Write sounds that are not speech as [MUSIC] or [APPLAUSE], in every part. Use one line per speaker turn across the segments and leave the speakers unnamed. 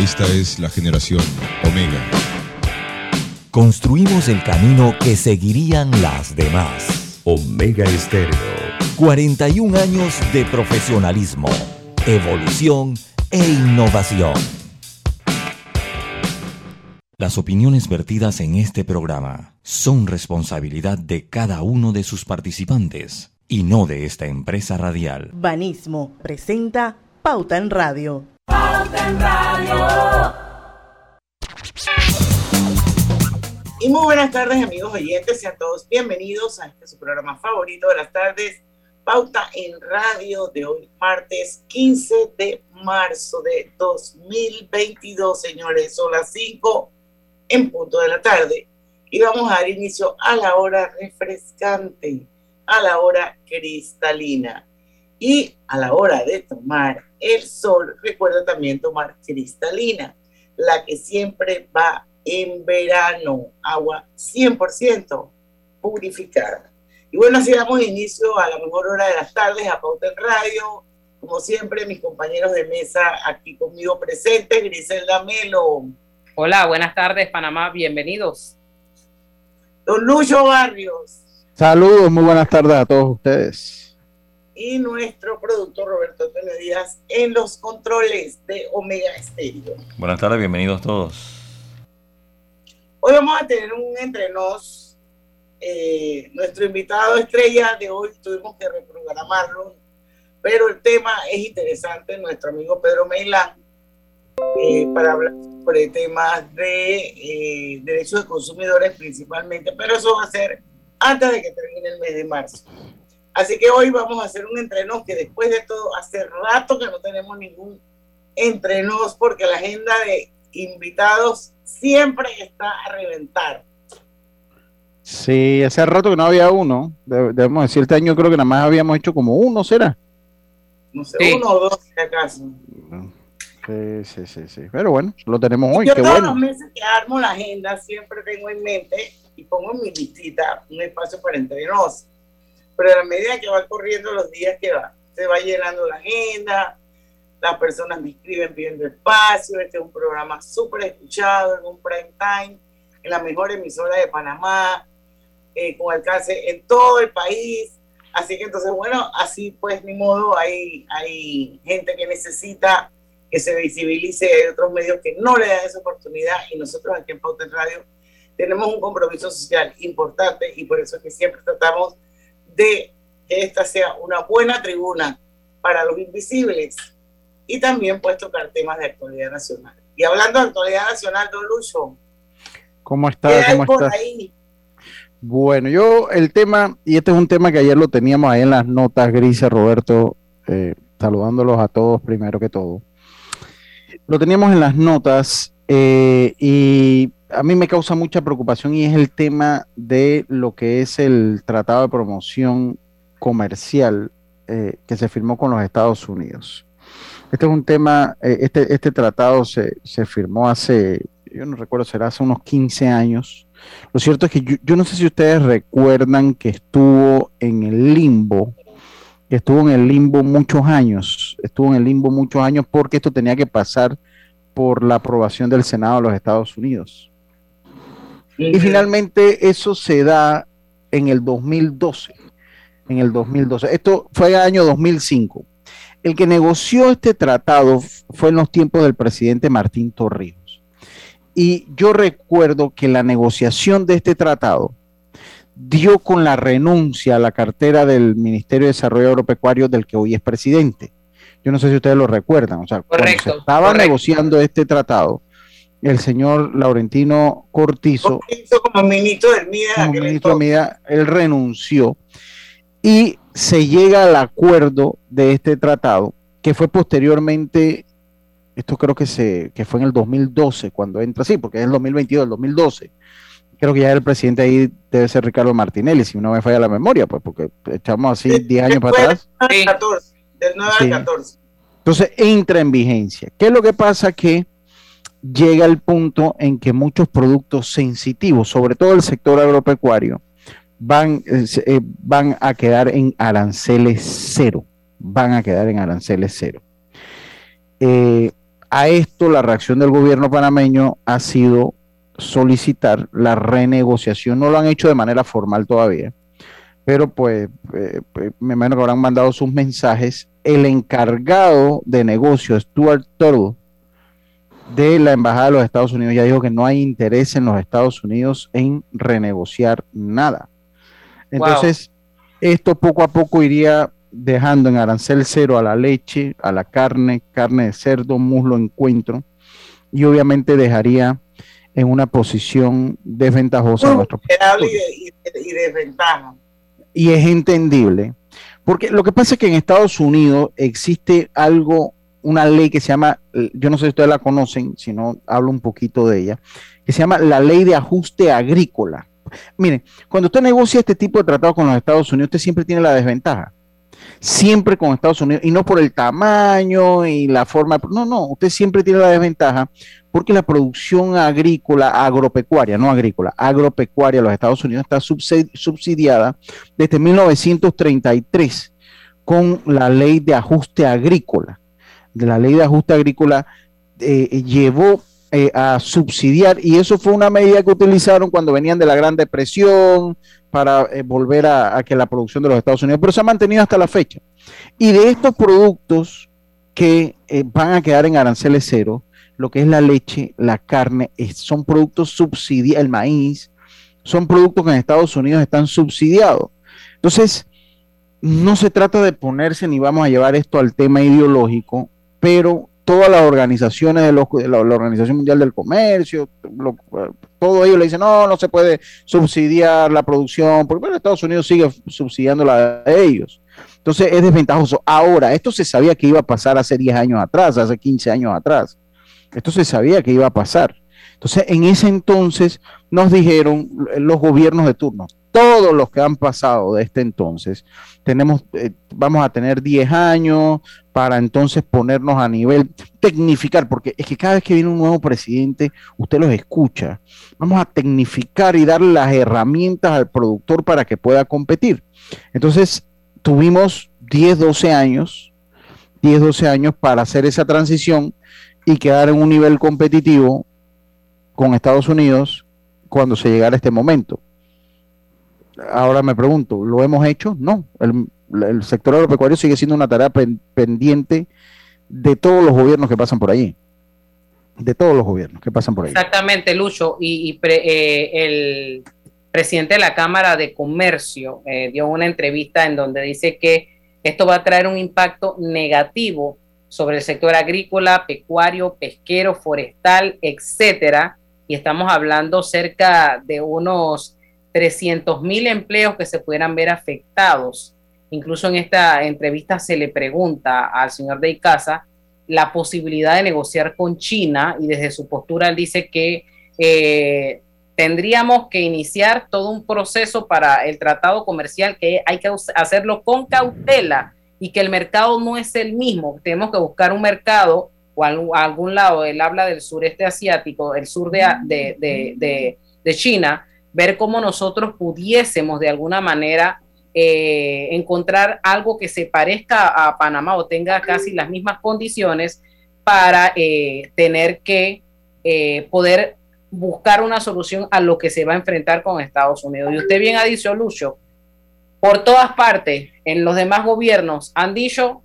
Esta es la generación Omega.
Construimos el camino que seguirían las demás. Omega Estéreo. 41 años de profesionalismo, evolución e innovación. Las opiniones vertidas en este programa son responsabilidad de cada uno de sus participantes y no de esta empresa radial.
Banismo presenta Pauta en Radio.
Y muy buenas tardes amigos oyentes, sean todos bienvenidos a este su programa favorito de las tardes, Pauta en Radio de hoy, martes 15 de marzo de 2022, señores, son las 5 en punto de la tarde y vamos a dar inicio a la hora refrescante a la hora cristalina. Y a la hora de tomar el sol, recuerda también tomar cristalina, la que siempre va en verano, agua 100% purificada. Y bueno, así damos inicio a la mejor hora de las tardes a Pauta en Radio. Como siempre, mis compañeros de mesa aquí conmigo presentes, Griselda Melo.
Hola, buenas tardes, Panamá, bienvenidos.
Don Lucho Barrios.
Saludos, muy buenas tardes a todos ustedes.
Y nuestro productor Roberto Tele Díaz en los controles de Omega Estéreo.
Buenas tardes, bienvenidos todos.
Hoy vamos a tener un entrenos. Eh, nuestro invitado estrella de hoy tuvimos que reprogramarlo, pero el tema es interesante. Nuestro amigo Pedro Meilán, eh, para hablar sobre temas de eh, derechos de consumidores principalmente, pero eso va a ser antes de que termine el mes de marzo. Así que hoy vamos a hacer un entreno que después de todo, hace rato que no tenemos ningún entrenos porque la agenda de invitados siempre está a reventar.
Sí, hace rato que no había uno. Debemos decir, este año creo que nada más habíamos hecho como uno, ¿será?
No sé, uno o dos, si acaso.
Sí, sí, sí, sí. Pero bueno, lo tenemos hoy.
Yo
qué
todos
bueno.
los meses que armo la agenda siempre tengo en mente y pongo en mi listita un espacio para entrenos. Pero a medida que van corriendo los días que va, se va llenando la agenda, las personas me escriben pidiendo espacio, este es un programa súper escuchado en un prime time, en la mejor emisora de Panamá, eh, con alcance en todo el país. Así que entonces, bueno, así pues ni modo, hay, hay gente que necesita que se visibilice, hay otros medios que no le dan esa oportunidad y nosotros aquí en Pauta en Radio tenemos un compromiso social importante y por eso es que siempre tratamos que esta sea una buena tribuna para los invisibles y también pues tocar temas de actualidad nacional. Y hablando de actualidad nacional, Don Lucho,
¿Cómo
¿qué
está?
hay
¿Cómo
por
está?
ahí?
Bueno, yo el tema, y este es un tema que ayer lo teníamos ahí en las notas grises, Roberto, eh, saludándolos a todos primero que todo. Lo teníamos en las notas eh, y a mí me causa mucha preocupación y es el tema de lo que es el tratado de promoción comercial eh, que se firmó con los Estados Unidos. Este es un tema, eh, este, este tratado se, firmó hace, yo no recuerdo, será hace unos 15 años. Lo cierto es que yo, no sé si ustedes recuerdan que estuvo en el limbo, estuvo en el limbo muchos años, estuvo en el limbo muchos años porque esto tenía que pasar por la aprobación del Senado de los Estados Unidos. Y finalmente eso se da en el 2012. En el 2012. Esto fue el año 2005. El que negoció este tratado fue en los tiempos del presidente Martín Torrijos. Y yo recuerdo que la negociación de este tratado dio con la renuncia a la cartera del Ministerio de Desarrollo Agropecuario del que hoy es presidente. Yo no sé si ustedes lo recuerdan. O sea, cuando se
Correcto,
estaba
correcto.
negociando este tratado, el señor Laurentino Cortizo
como ministro del MIDA.
como ministro de él renunció y se llega al acuerdo de este tratado, que fue posteriormente, esto creo que, se, que fue en el 2012 cuando entra, sí, porque es el 2022, el 2012. Creo que ya el presidente ahí debe ser Ricardo Martinelli, si no me falla la memoria, pues porque echamos así 10 años para atrás.
del
Sí.
14, del 9
Sí.
al 14.
Entonces entra en vigencia. ¿Qué es lo que pasa? Que llega el punto en que muchos productos sensitivos, sobre todo el sector agropecuario, van, eh, eh, van a quedar en aranceles cero. Van a quedar en aranceles cero. Eh, A esto la reacción del gobierno panameño ha sido solicitar la renegociación. No lo han hecho de manera formal todavía, pero pues pues, me imagino que habrán mandado sus mensajes. El encargado de negocio, Stuart Turtle, de la Embajada de los Estados Unidos, ya dijo que no hay interés en los Estados Unidos en renegociar nada. Entonces, esto poco a poco iría dejando en arancel cero a la leche, a la carne, carne de cerdo, muslo, encuentro, y obviamente dejaría en una posición desventajosa a nuestro
y, y desventaja.
Y es entendible, porque lo que pasa es que en Estados Unidos existe algo, una ley que se llama, yo no sé si ustedes la conocen, si no hablo un poquito de ella, que se llama la ley de ajuste agrícola. Miren, cuando usted negocia este tipo de tratado con los Estados Unidos, usted siempre tiene la desventaja siempre con Estados Unidos, y no por el tamaño y la forma, no, no, usted siempre tiene la desventaja porque la producción agrícola, agropecuaria, no agrícola, agropecuaria los Estados Unidos está subsidiada desde 1933 con la ley de ajuste agrícola. De la ley de ajuste agrícola eh, llevó eh, a subsidiar y eso fue una medida que utilizaron cuando venían de la Gran Depresión, para eh, volver a, que la producción de los Estados Unidos, pero se ha mantenido hasta la fecha. Y de estos productos que eh, van a quedar en aranceles cero, lo que es la leche, la carne, son productos subsidiados, el maíz, son productos que en Estados Unidos están subsidiados. Entonces, no se trata de ponerse ni vamos a llevar esto al tema ideológico, pero todas las organizaciones de, la, Organización Mundial del Comercio, todo ello le dicen, no, no se puede subsidiar la producción, porque bueno, Estados Unidos sigue subsidiando la de ellos. Entonces es desventajoso. Ahora, esto se sabía que iba a pasar hace 10 años atrás, hace 15 años atrás. Esto se sabía que iba a pasar. Entonces, en ese entonces nos dijeron los gobiernos de turno, todos los que han pasado de este entonces, tenemos, eh, vamos a tener 10 años para entonces ponernos a nivel tecnificar, porque es que cada vez que viene un nuevo presidente, usted los escucha. Vamos a tecnificar y darle las herramientas al productor para que pueda competir. Entonces, tuvimos 10, 12 años, 10, 12 años para hacer esa transición y quedar en un nivel competitivo con Estados Unidos cuando se llegara este momento. Ahora me pregunto, ¿lo hemos hecho? No, el, sector agropecuario sigue siendo una tarea pendiente de todos los gobiernos que pasan por allí. De todos los gobiernos que pasan por ahí.
Exactamente, Lucho. Y, eh, el presidente de la Cámara de Comercio eh, dio una entrevista en donde dice que esto va a traer un impacto negativo sobre el sector agrícola, pecuario, pesquero, forestal, etcétera, y estamos hablando cerca de unos 300 mil empleos que se pudieran ver afectados. Incluso en esta entrevista se le pregunta al señor de Icaza la posibilidad de negociar con China y desde su postura él dice que eh, tendríamos que iniciar todo un proceso para el tratado comercial que hay que hacerlo con cautela y que el mercado no es el mismo. Tenemos que buscar un mercado o algún lado, él habla del sureste asiático, el sur de, de, de, China, ver cómo nosotros pudiésemos de alguna manera eh, encontrar algo que se parezca a Panamá o tenga casi las mismas condiciones para eh, tener que eh, poder buscar una solución a lo que se va a enfrentar con Estados Unidos. Y usted bien ha dicho, Lucho, por todas partes, en los demás gobiernos han dicho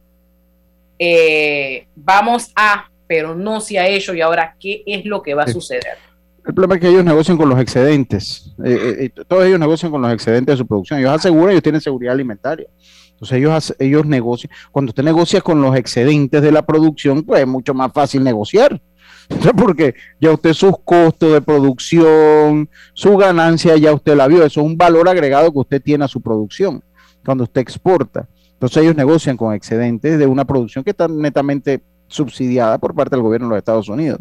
vamos a, pero no se ha hecho y ahora qué es lo que va a suceder.
El problema es que ellos negocian con los excedentes. Eh, eh, todos ellos negocian con los excedentes de su producción. Ellos aseguran, ellos tienen seguridad alimentaria. Entonces ellos, ellos negocian. Cuando usted negocia con los excedentes de la producción, pues es mucho más fácil negociar. [LAUGHS] Porque ya usted sus costos de producción, su ganancia, ya usted la vio. Eso es un valor agregado que usted tiene a su producción cuando usted exporta. Entonces ellos negocian con excedentes de una producción que está netamente subsidiada por parte del gobierno de los Estados Unidos.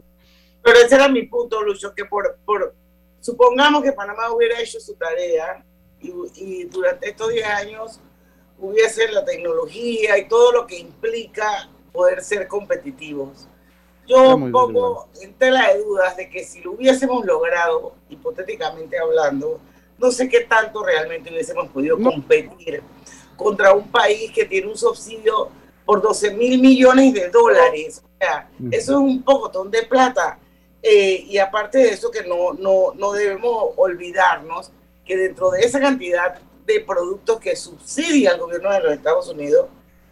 Pero ese era mi punto, Lucho, que por, por supongamos que Panamá hubiera hecho su tarea y, durante estos 10 años hubiese la tecnología y todo lo que implica poder ser competitivos. Yo pongo en tela de dudas de que si lo hubiésemos logrado, hipotéticamente hablando, no sé qué tanto realmente hubiésemos podido competir contra un país que tiene un subsidio por 12 mil millones de dólares. O sea, eso es un pocotón de plata. Eh, y aparte de eso, que no, no, no debemos olvidarnos que dentro de esa cantidad de productos que subsidia el gobierno de los Estados Unidos,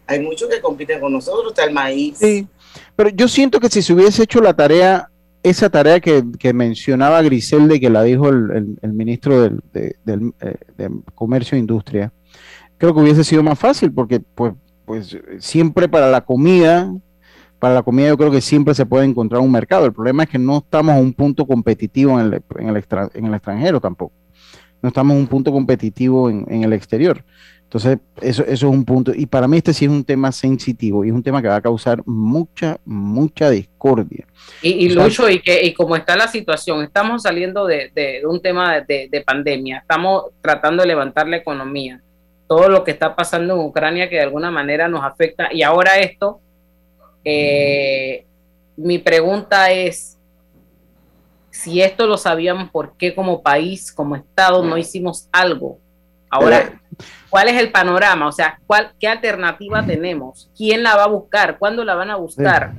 hay muchos que compiten con nosotros, está el maíz.
Sí, pero yo siento que si se hubiese hecho la tarea, esa tarea que, que mencionaba Griselde, que la dijo el, el- ministro del, de, del, eh, Comercio e Industria, creo que hubiese sido más fácil, porque pues, pues siempre para la comida, para la comida yo creo que siempre se puede encontrar un mercado. El problema es que no estamos a un punto competitivo en el, en el, extra- en el extranjero tampoco. No estamos a un punto competitivo en, en el exterior. Entonces, eso, eso es un punto. Y para mí este sí es un tema sensitivo y es un tema que va a causar mucha, mucha discordia.
Y, y
O sea,
Lucho, y, que, y como está la situación, estamos saliendo de, de- de un tema de, de pandemia, estamos tratando de levantar la economía, todo lo que está pasando en Ucrania que de alguna manera nos afecta, y ahora esto, eh, mi pregunta es, si esto lo sabíamos, ¿por qué como país, como Estado, no hicimos algo? Ahora, ¿cuál es el panorama? O sea, ¿cuál, ¿qué alternativa tenemos? ¿Quién la va a buscar? ¿Cuándo la van a buscar?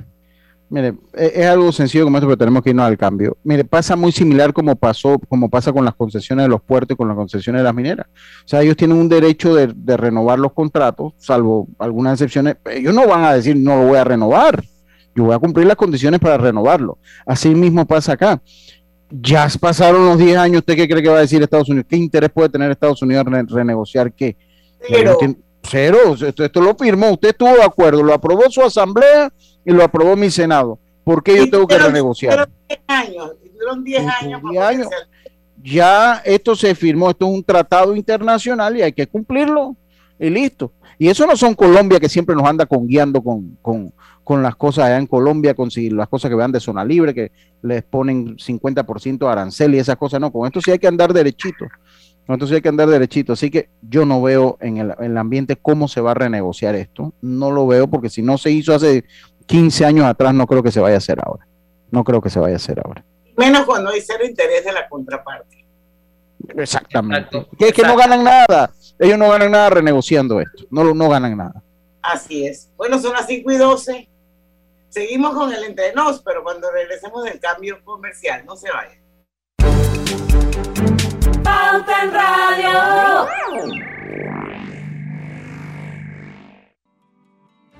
Mire, e- es, algo sencillo como esto, pero tenemos que irnos al cambio. Mire, pasa muy similar como pasó, como pasa con las concesiones de los puertos y con las concesiones de las mineras. O sea, ellos tienen un derecho de, de renovar los contratos, salvo algunas excepciones. Ellos no van a decir no lo voy a renovar. Yo voy a cumplir las condiciones para renovarlo. Así mismo pasa acá. Ya pasaron los 10 años. ¿Usted qué cree que va a decir Estados Unidos? ¿Qué interés puede tener Estados Unidos en re- renegociar qué? Cero, esto, esto lo firmó, usted estuvo de acuerdo, lo aprobó su asamblea y lo aprobó mi Senado. ¿Por qué yo tengo que renegociar?
Fueron 10 años, fueron 10
Fueron
años.
10
para
años. Ya esto se firmó, esto es un tratado internacional y hay que cumplirlo y listo. Y eso no son Colombia que siempre nos anda con guiando con, con, con las cosas allá en Colombia, con si- las cosas que vean de zona libre, que les ponen 50% de arancel y esas cosas, no, con esto sí hay que andar derechito. Con esto sí hay que andar derechito. Así que yo no veo en el, en el ambiente cómo se va a renegociar esto. No lo veo porque si no se hizo hace 15 años atrás, no creo que se vaya a hacer ahora. No creo que se vaya a hacer ahora.
Menos cuando hay cero interés de la contraparte.
Exactamente.
Exacto,
Que es que no ganan nada. Ellos no ganan nada renegociando esto. No, lo- no ganan nada.
Así es. Bueno, son las 5 y 12. Seguimos con el entrenos, pero cuando regresemos del cambio comercial, no se vayan.
Pauta en Radio.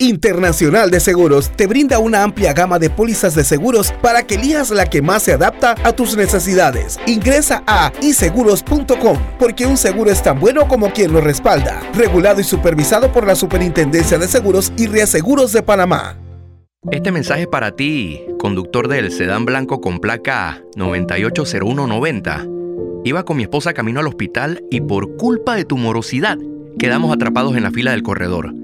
Internacional de Seguros te brinda una amplia gama de pólizas de seguros para que elijas la que más se adapta a tus necesidades. Ingresa a iseguros.com porque un seguro es tan bueno como quien lo respalda. Regulado y supervisado por la Superintendencia de Seguros y Reaseguros de Panamá.
Este mensaje para ti, conductor del sedán blanco con placa 980190. Iba con mi esposa camino al hospital y por culpa de tu morosidad quedamos atrapados en la fila del corredor.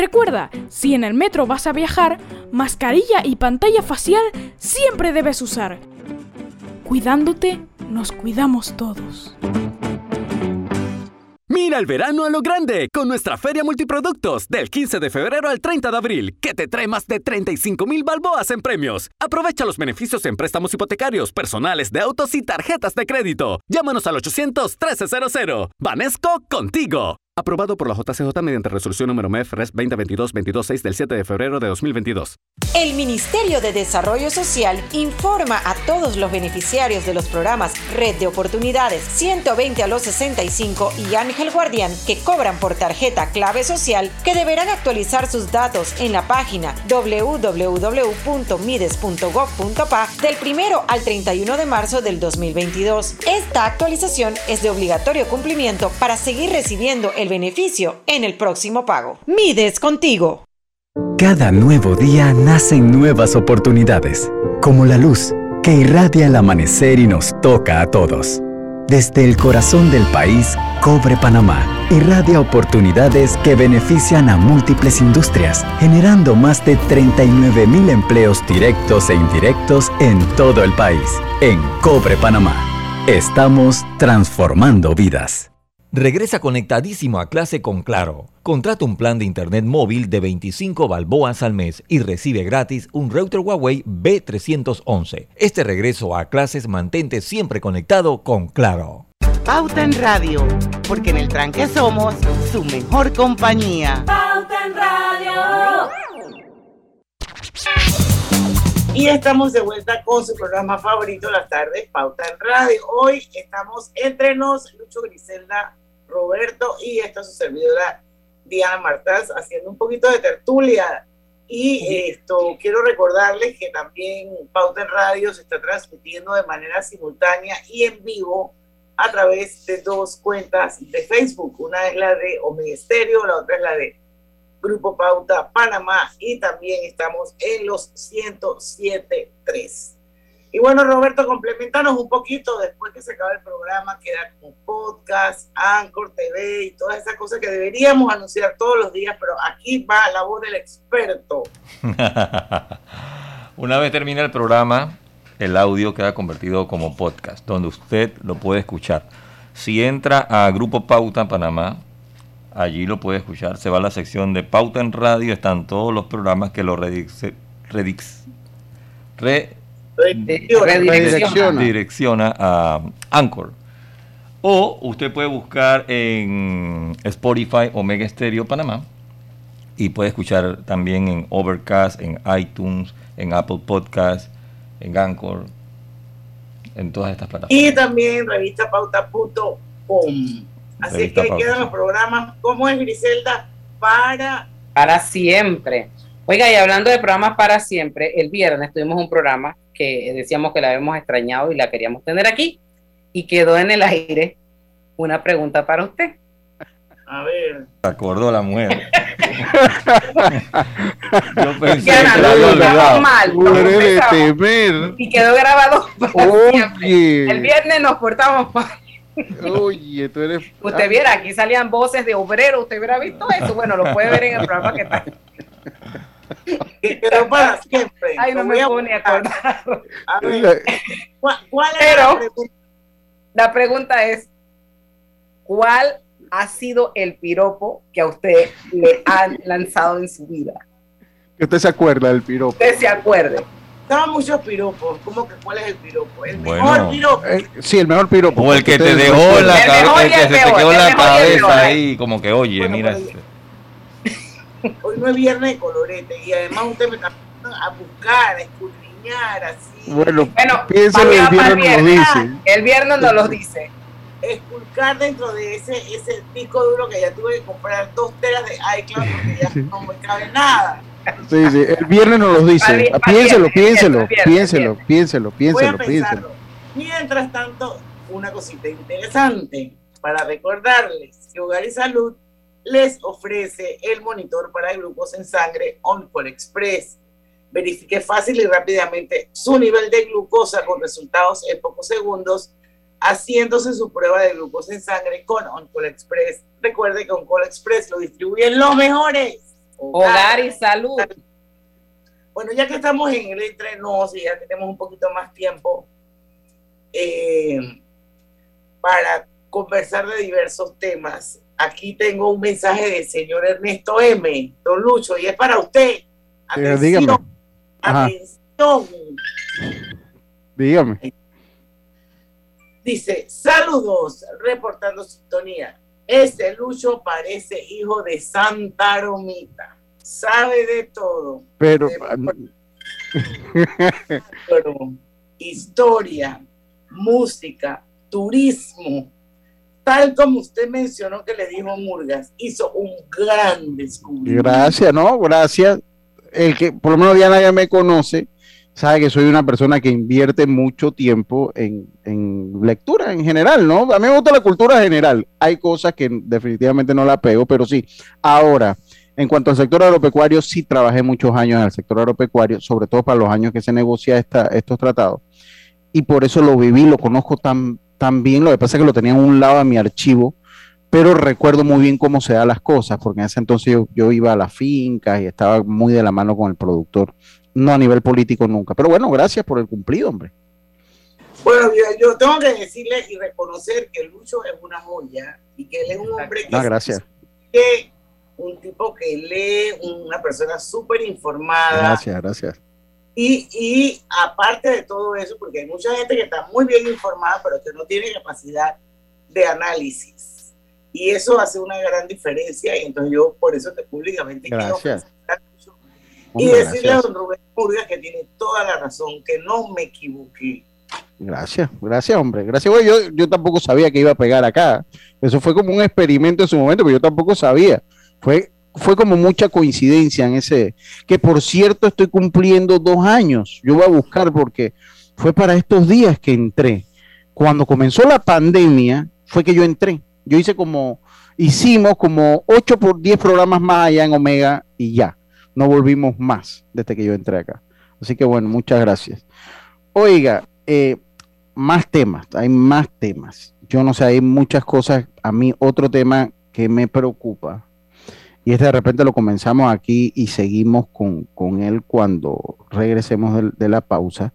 Recuerda, si en el metro vas a viajar, mascarilla y pantalla facial siempre debes usar. Cuidándote, nos cuidamos todos.
Mira el verano a lo grande con nuestra feria multiproductos del 15 de febrero al 30 de abril, que te trae más de 35 mil balboas en premios. Aprovecha los beneficios en préstamos hipotecarios, personales de autos y tarjetas de crédito. Llámanos al 800-1300. Vanesco contigo. Aprobado por la JCJ mediante resolución número MEF RES 2022-226 del 7 de febrero de 2022.
El Ministerio de Desarrollo Social informa a todos los beneficiarios de los programas Red de Oportunidades 120 a los 65 y Ángel Guardián que cobran por tarjeta clave social que deberán actualizar sus datos en la página www.mides.gov.pa del 1 al 31 de marzo del 2022. Esta actualización es de obligatorio cumplimiento para seguir recibiendo el beneficio en el próximo pago. Mides contigo.
Cada nuevo día nacen nuevas oportunidades, como la luz que irradia el amanecer y nos toca a todos. Desde el corazón del país, Cobre Panamá irradia oportunidades que benefician a múltiples industrias, generando más de 39 mil empleos directos e indirectos en todo el país. En Cobre Panamá, estamos transformando vidas.
Regresa conectadísimo a clase con Claro. Contrata un plan de internet móvil de 25 balboas al mes y recibe gratis un router Huawei B311. Este regreso a clases mantente siempre conectado con Claro.
Pauta en Radio, porque en el tranque somos su mejor compañía.
Pauta en Radio.
Y estamos de vuelta con su programa favorito, las tardes, Pauta en Radio. Hoy estamos entre nos, Lucho Griselda, Roberto y esta su servidora Diana Martás haciendo un poquito de tertulia. Y esto quiero recordarles que también Pauta en Radio se está transmitiendo de manera simultánea y en vivo a través de dos cuentas de Facebook. Una es la de Estéreo, la otra es la de Grupo Pauta Panamá y también estamos en los 107.3. Y bueno, Roberto, complementanos un poquito después que se acabe el programa, queda como podcast, Anchor TV y todas esas cosas que deberíamos anunciar todos los días, pero aquí va la voz del experto. [LAUGHS]
Una vez termina el programa, el audio queda convertido como podcast, donde usted lo puede escuchar. Si entra a Grupo Pauta Panamá, allí lo puede escuchar. Se va a la sección de Pauta en Radio, están todos los programas que lo redix, re,
Redirecciona.
direcciona a Anchor. O usted puede buscar en Spotify Omega Stereo Panamá y puede escuchar también en Overcast, en iTunes, en Apple Podcast, en Anchor, en todas estas plataformas.
Y también revistapauta.com. Así
Revista
que ahí quedan los programas. ¿Cómo es Griselda? Para
Para siempre. Oiga, y hablando de programas para siempre, el viernes tuvimos un programa que decíamos que la habíamos extrañado y la queríamos tener aquí y quedó en el aire una pregunta para usted.
A ver.
Se acordó la mujer. [LAUGHS] Yo pensé
Diana,
que
no,
la olvidado.
mal,
temer.
Y quedó grabado [LAUGHS] para siempre.
Oye.
El viernes nos portamos mal.
Oye, tú eres. [LAUGHS]
Usted viera, aquí salían voces de obrero, usted hubiera visto eso. Bueno, lo puede ver en el programa que está.
Que quedó para siempre.
Ay, no
Lo voy
me
a
puedo ni acordar.
A ver, ¿cuál, cuál es la
Pero
pregunta?
la pregunta es, ¿cuál ha sido el piropo que a usted le han lanzado en su vida?
Que usted se acuerda del piropo.
Usted se acuerde.
Estaban muchos piropos. ¿Cómo que cuál es el piropo? El
Bueno.
mejor piropo.
Eh, sí, el mejor piropo.
O el que te dejó en la cabeza, el que se te quedó la cabeza ahí, como que, oye,
Bueno,
mira.
pues, [LAUGHS] Hoy no es viernes de colorete y además usted me está a buscar, a escudriñar, así.
Bueno,
Bueno,
el
para
viernes nos dice.
El viernes nos lo dice.
Esculcar dentro de ese, ese disco duro que ya tuve que comprar dos teras de iCloud porque ya [LAUGHS] no me cabe nada.
Sí, sí, el viernes nos lo dice. Piénselo,
viernes,
piénselo,
viernes,
piénselo,
viernes.
piénselo,
Voy a
piénselo, piénselo.
Mientras tanto, una cosita interesante para recordarles que Hogar y Salud les ofrece el monitor para glucosa en sangre OnCall Express. Verifique fácil y rápidamente su nivel de glucosa con resultados en pocos segundos, haciéndose su prueba de glucosa en sangre con OnCall Express. Recuerde que OnCall Express lo distribuyen los mejores.
Hogar y salud.
Bueno, ya que estamos en el entre nos y ya tenemos un poquito más tiempo eh, para conversar de diversos temas, aquí tengo un mensaje del señor Ernesto M. Don Lucho, y es para usted. Atención,
dígame.
Atención.
dígame.
Dice, saludos, reportando sintonía. Ese Lucho parece hijo de Santa Romita. Sabe de todo.
Pero [LAUGHS]
Pero historia, música, turismo, tal como usted mencionó que le dijo Murgas, hizo un gran descubrimiento.
gracias, ¿no? Gracias. El que por lo menos Diana ya me conoce, sabe que soy una persona que invierte mucho tiempo en, en lectura en general, ¿no? A mí me gusta la cultura general. Hay cosas que definitivamente no la pego, pero sí. Ahora, en cuanto al sector agropecuario, sí trabajé muchos años en el sector agropecuario, sobre todo para los años que se negocia esta, estos tratados. Y por eso lo viví, lo conozco tan, tan bien. Lo que pasa es que lo tenía en un lado de mi archivo, pero recuerdo muy bien cómo se dan las cosas, porque en ese entonces yo, yo iba a las fincas y estaba muy de la mano con el productor, no a nivel político nunca. Pero bueno, gracias por el cumplido, hombre.
Bueno, yo, yo tengo que decirle y reconocer que Lucho es una joya y que él es un hombre que
No, gracias.
que un tipo que lee, una persona súper informada.
Gracias, gracias.
Y, y aparte de todo eso, porque hay mucha gente que está muy bien informada, pero que no tiene capacidad de análisis. Y eso hace una gran diferencia. Y entonces yo por eso te públicamente quiero
Gracias.
y
Hombre,
decirle a
gracias.
don Rubén Murgas que tiene toda la razón, que no me equivoqué.
Gracias, gracias, hombre. Gracias, güey. Yo, yo tampoco sabía que iba a pegar acá. Eso fue como un experimento en su momento, pero yo tampoco sabía. Fue, fue como mucha coincidencia en ese. Que por cierto, estoy cumpliendo dos años. Yo voy a buscar porque fue para estos días que entré. Cuando comenzó la pandemia, fue que yo entré. Yo hice como, hicimos como 8 por 10 programas más allá en Omega y ya. No volvimos más desde que yo entré acá. Así que bueno, muchas gracias. Oiga, eh, más temas, hay más temas. Yo no sé, hay muchas cosas. A mí otro tema que me preocupa, y este de repente lo comenzamos aquí y seguimos con, con él cuando regresemos de, la pausa,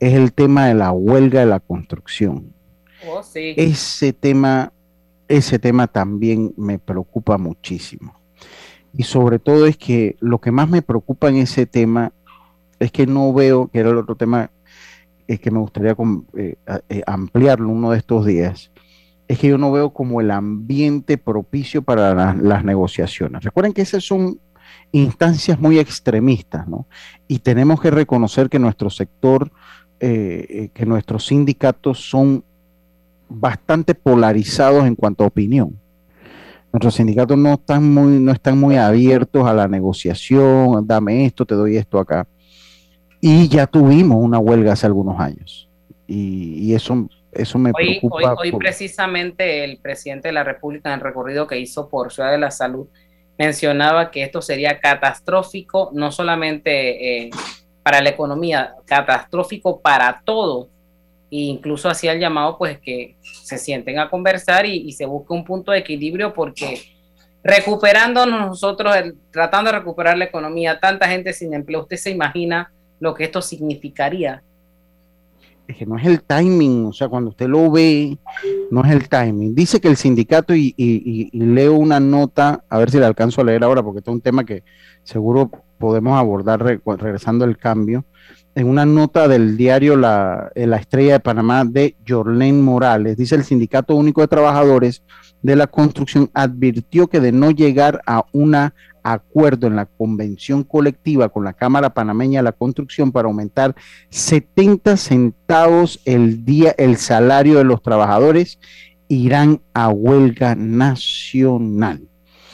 es el tema de la huelga de la construcción.
Oh, sí.
Ese tema, ese tema también me preocupa muchísimo. Y sobre todo es que lo que más me preocupa en ese tema es que no veo, que era el otro tema eh, que me gustaría eh, eh, ampliarlo uno de estos días, es que yo no veo como el ambiente propicio para la- las negociaciones. Recuerden que esas son instancias muy extremistas, ¿no? Y tenemos que reconocer que nuestro sector, eh, eh, que nuestros sindicatos son bastante polarizados en cuanto a opinión. Nuestros sindicatos no están muy, no están muy abiertos a la negociación, dame esto, te doy esto acá. Y ya tuvimos una huelga hace algunos años. Y, y eso, eso me
Hoy, hoy,
preocupa.
hoy
por-
precisamente el presidente de la República en el recorrido que hizo por Ciudad de la Salud mencionaba que esto sería catastrófico, no solamente eh, para la economía, catastrófico para todo. E incluso hacía el llamado pues que se sienten a conversar y, y se busque un punto de equilibrio porque recuperándonos nosotros, el- tratando de recuperar la economía, tanta gente sin empleo, usted se imagina lo que esto significaría.
Es que no es el timing, o sea, cuando usted lo ve, no es el timing. Dice que el sindicato, y, y- leo una nota, a ver si la alcanzo a leer ahora, porque este es un tema que seguro podemos abordar re- regresando al cambio, en una nota del diario La, eh, La Estrella de Panamá de Jorlen Morales, dice el Sindicato Único de Trabajadores de la Construcción advirtió que de no llegar a un acuerdo en la convención colectiva con la Cámara Panameña de la Construcción para aumentar 70 centavos el día el salario de los trabajadores, irán a huelga nacional.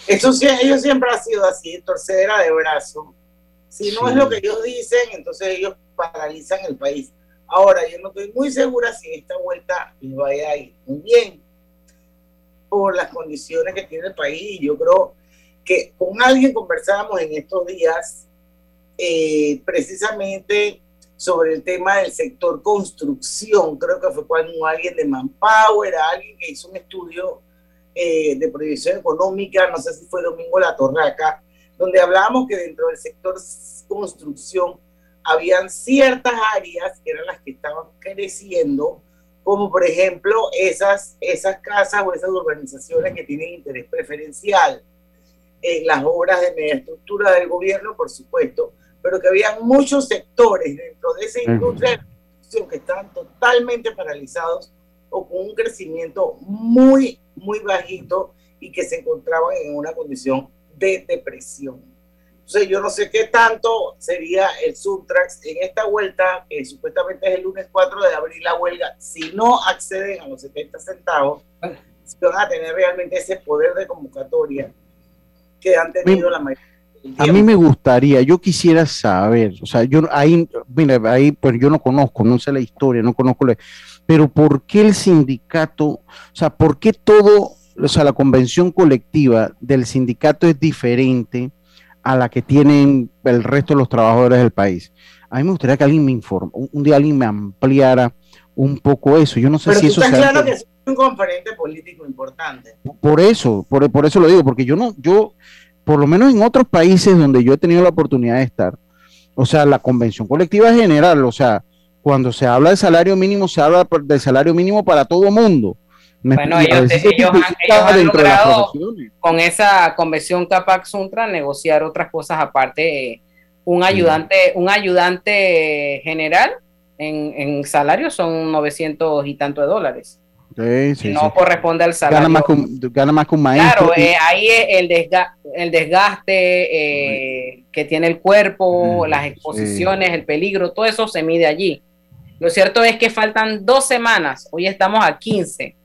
Eso sí, ellos siempre han sido así, torcedera de brazo. Si no es lo que ellos dicen, entonces ellos paralizan el país. Ahora, yo no estoy muy segura si esta vuelta les vaya a ir muy bien por las condiciones que tiene el país. Yo creo con alguien conversábamos en estos días eh, precisamente sobre el tema del sector construcción. Creo que fue cuando alguien de Manpower, alguien que hizo un estudio eh, de proyección económica, no sé si fue Domingo La Torraca, donde hablábamos que dentro del sector construcción habían ciertas áreas que eran las que estaban creciendo, como por ejemplo esas, esas casas o esas urbanizaciones que tienen interés preferencial, en las obras de media estructura del gobierno, por supuesto, pero que había muchos sectores dentro de esa industria que estaban totalmente paralizados o con un crecimiento muy, muy bajito y que se encontraban en una condición de depresión. Entonces yo no sé qué tanto sería el Subtrax en esta vuelta, que supuestamente es el lunes 4 de abril la huelga, si no acceden a los 70 centavos, si van a tener realmente ese poder de convocatoria que han tenido la mayoría
a mí me gustaría, yo quisiera saber, o sea, yo ahí, mira, ahí pues yo no conozco, no sé la historia, no conozco, la, pero ¿por qué el sindicato, o sea, por qué todo, o sea, la convención colectiva del sindicato es diferente a la que tienen el resto de los trabajadores del país? A mí me gustaría que alguien me informe, un, día alguien me ampliara un poco eso. Yo no sé si eso
está claro que un componente político importante.
Por eso, por, por eso lo digo, porque yo no, yo por lo menos en otros países donde yo he tenido la oportunidad de estar, o sea, la convención colectiva general, o sea, cuando se habla de salario mínimo, se habla del salario mínimo para todo el mundo.
bueno, ellos, han, logrado con esa convención Capac Suntra negociar otras cosas aparte. Un ayudante, un ayudante general en, en salario son 900 y tanto de dólares no corresponde al salario.
Gana más que un, maestro.
Claro, eh, ahí es el, el desgaste eh, que tiene el cuerpo, las exposiciones, el peligro, todo eso se mide allí. Lo cierto es que faltan dos semanas, hoy estamos a 15,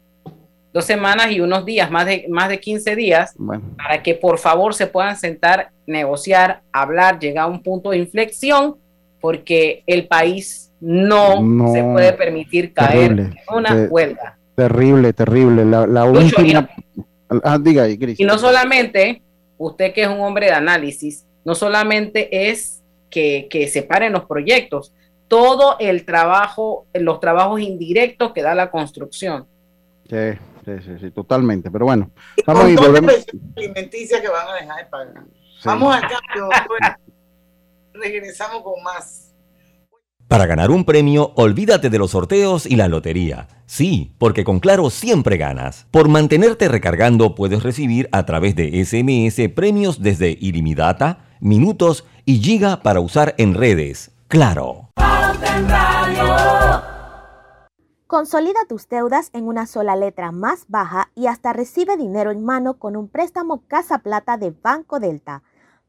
dos semanas y unos días, más de, más de 15 días, para que por favor se puedan sentar, negociar, hablar, llegar a un punto de inflexión, porque el país no, se puede permitir caer en una huelga.
Terrible, terrible. La, última.
Ah, diga Y no solamente, usted que es un hombre de análisis, no solamente es que, que se paren los proyectos, todo el trabajo, los trabajos indirectos que da la construcción.
Sí, sí, sí, totalmente. Pero bueno,
vamos y volvemos. alimenticia que van a dejar de pagar. Vamos acá, regresamos con más.
Para ganar un premio, olvídate de los sorteos y la lotería. Sí, porque con Claro siempre ganas. Por mantenerte recargando puedes recibir a través de SMS premios desde ilimitada, minutos y giga para usar en redes. Claro.
Consolida tus deudas en una sola letra más baja y hasta recibe dinero en mano con un préstamo Casa Plata de Banco Delta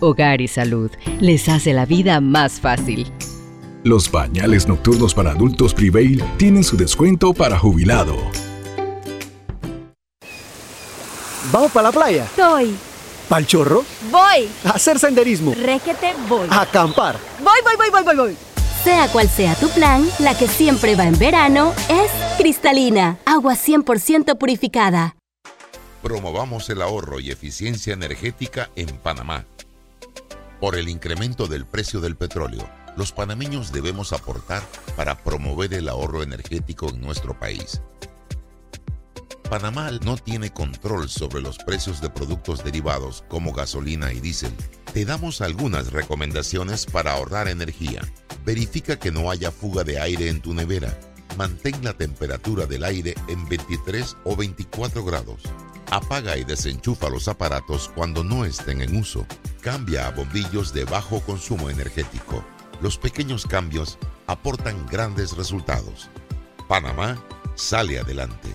Hogar y Salud les hace la vida más fácil.
Los pañales nocturnos para adultos Prevail tienen su descuento para jubilado.
¿Vamos para la playa?
Soy.
¿Pal chorro?
Voy.
A hacer senderismo.
Requete voy.
A acampar.
Voy, voy, voy, voy, voy, voy.
Sea cual sea tu plan, la que siempre va en verano es cristalina, agua 100% purificada.
Promovamos el ahorro y eficiencia energética en Panamá. Por el incremento del precio del petróleo, los panameños debemos aportar para promover el ahorro energético en nuestro país. Panamá no tiene control sobre los precios de productos derivados como gasolina y diésel. Te damos algunas recomendaciones para ahorrar energía. Verifica que no haya fuga de aire en tu nevera. Mantén la temperatura del aire en 23 o 24 grados. Apaga y desenchufa los aparatos cuando no estén en uso. Cambia a bombillos de bajo consumo energético. Los pequeños cambios aportan grandes resultados. Panamá sale adelante.